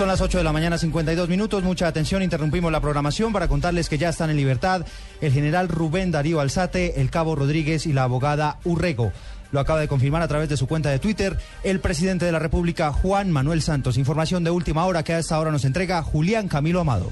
Son las 8 de la mañana, 52 minutos. Mucha atención. Interrumpimos la programación para contarles que ya están en libertad el general Rubén Darío Alzate, el cabo Rodríguez y la abogada Urrego. Lo acaba de confirmar a través de su cuenta de Twitter el presidente de la República, Juan Manuel Santos. Información de última hora que a esta hora nos entrega Julián Camilo Amado.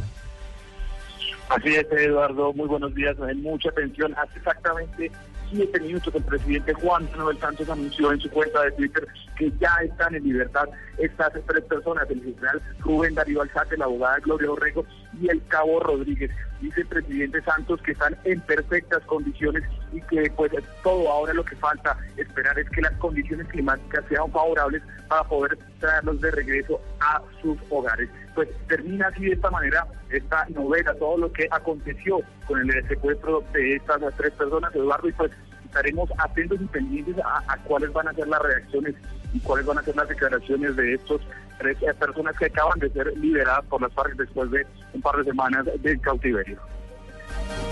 Así es, Eduardo. Muy buenos días. Mucha atención. Hace exactamente siete minutos el presidente Juan Manuel Santos anunció en su cuenta de Twitter que ya están en libertad estas tres personas, el general Rubén Darío Alzate, la abogada Gloria Orrego y el cabo Rodríguez. Dice el presidente Santos que están en perfectas condiciones y que pues todo ahora lo que falta esperar es que las condiciones climáticas sean favorables para poder traerlos de regreso a sus hogares. Pues termina así de esta manera esta novela, todo lo que aconteció con el secuestro de estas tres personas, Eduardo, y pues estaremos atentos y pendientes a, cuáles van a ser las reacciones y cuáles van a ser las declaraciones de estos tres personas que acaban de ser liberadas por las FARC después de un par de semanas de cautiverio.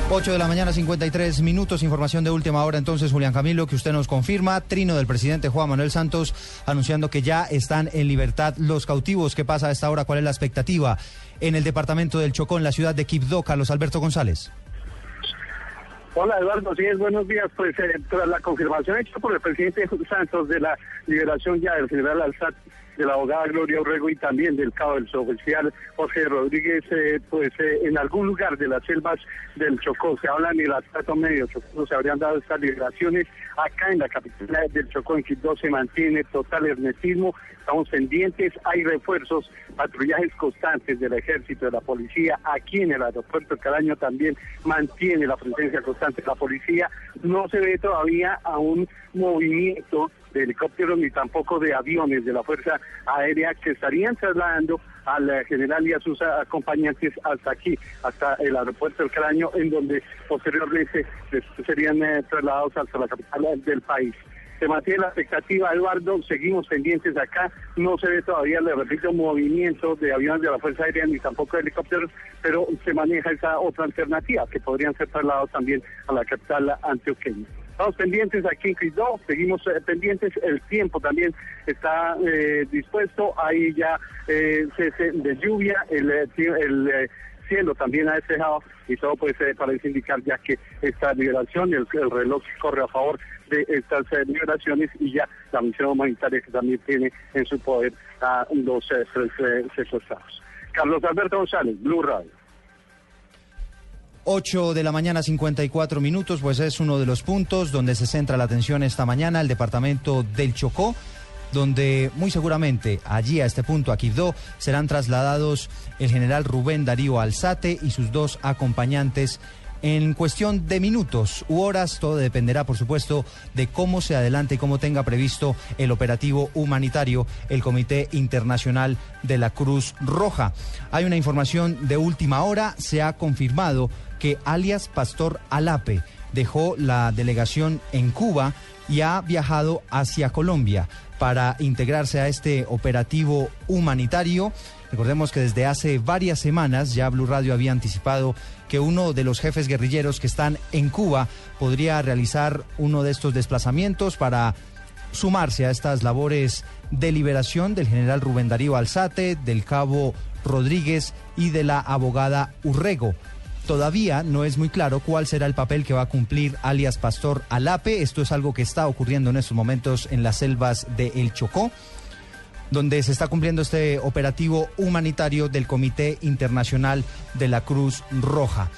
8 de la mañana, 53 minutos. Información de última hora. Entonces, Julián Camilo, que usted nos confirma. Trino del presidente Juan Manuel Santos anunciando que ya están en libertad los cautivos. ¿Qué pasa a esta hora? ¿Cuál es la expectativa en el departamento del Chocó, en la ciudad de Quibdó? Carlos Alberto González. Hola Eduardo, sí, buenos días. Pues eh, tras la confirmación hecha por el presidente Santos de la liberación ya del general Alzat, de la abogada Gloria Urrego y también del cabo del oficial José Rodríguez, eh, pues eh, en algún lugar de las selvas del Chocó, se habla en el atrato medio Chocó, se habrían dado estas liberaciones. Acá en la capital del Chocó, en Quito, se mantiene total hermetismo, estamos pendientes, hay refuerzos, patrullajes constantes del ejército, de la policía, aquí en el aeropuerto Caraño también mantiene la presencia constante de la policía, no se ve todavía a un movimiento de helicópteros ni tampoco de aviones de la Fuerza Aérea que estarían trasladando al eh, general y a sus acompañantes hasta aquí, hasta el aeropuerto del Caraño, en donde posteriormente serían eh, trasladados hasta la capital del país se mantiene la expectativa, Eduardo, seguimos pendientes acá, no se ve todavía, le repito, movimiento de aviones de la Fuerza Aérea ni tampoco de helicópteros, pero se maneja esa otra alternativa, que podrían ser trasladados también a la capital antioqueña. Estamos pendientes aquí en Quito, seguimos eh, pendientes, el tiempo también está eh, dispuesto, hay ya eh, cese de lluvia, el, el cielo también ha despejado y todo puede ser parece indicar ya que esta liberación, el, el reloj corre a favor de estas liberaciones y ya la misión humanitaria que también tiene en su poder a los secuestrados. Carlos Alberto González, Blue Radio. 8 de la mañana 54 minutos, pues es uno de los puntos donde se centra la atención esta mañana, el departamento del Chocó, donde muy seguramente allí a este punto, a Quibdó, serán trasladados el general Rubén Darío Alzate y sus dos acompañantes en cuestión de minutos u horas. Todo dependerá, por supuesto, de cómo se adelante y cómo tenga previsto el operativo humanitario el Comité Internacional de la Cruz Roja. Hay una información de última hora, se ha confirmado que alias Pastor Alape dejó la delegación en Cuba y ha viajado hacia Colombia para integrarse a este operativo humanitario. Recordemos que desde hace varias semanas ya Blue Radio había anticipado que uno de los jefes guerrilleros que están en Cuba podría realizar uno de estos desplazamientos para sumarse a estas labores de liberación del general Rubén Darío Alzate, del cabo Rodríguez y de la abogada Urrego. Todavía no es muy claro cuál será el papel que va a cumplir alias Pastor Alape. Esto es algo que está ocurriendo en estos momentos en las selvas de El Chocó donde se está cumpliendo este operativo humanitario del Comité Internacional de la Cruz Roja.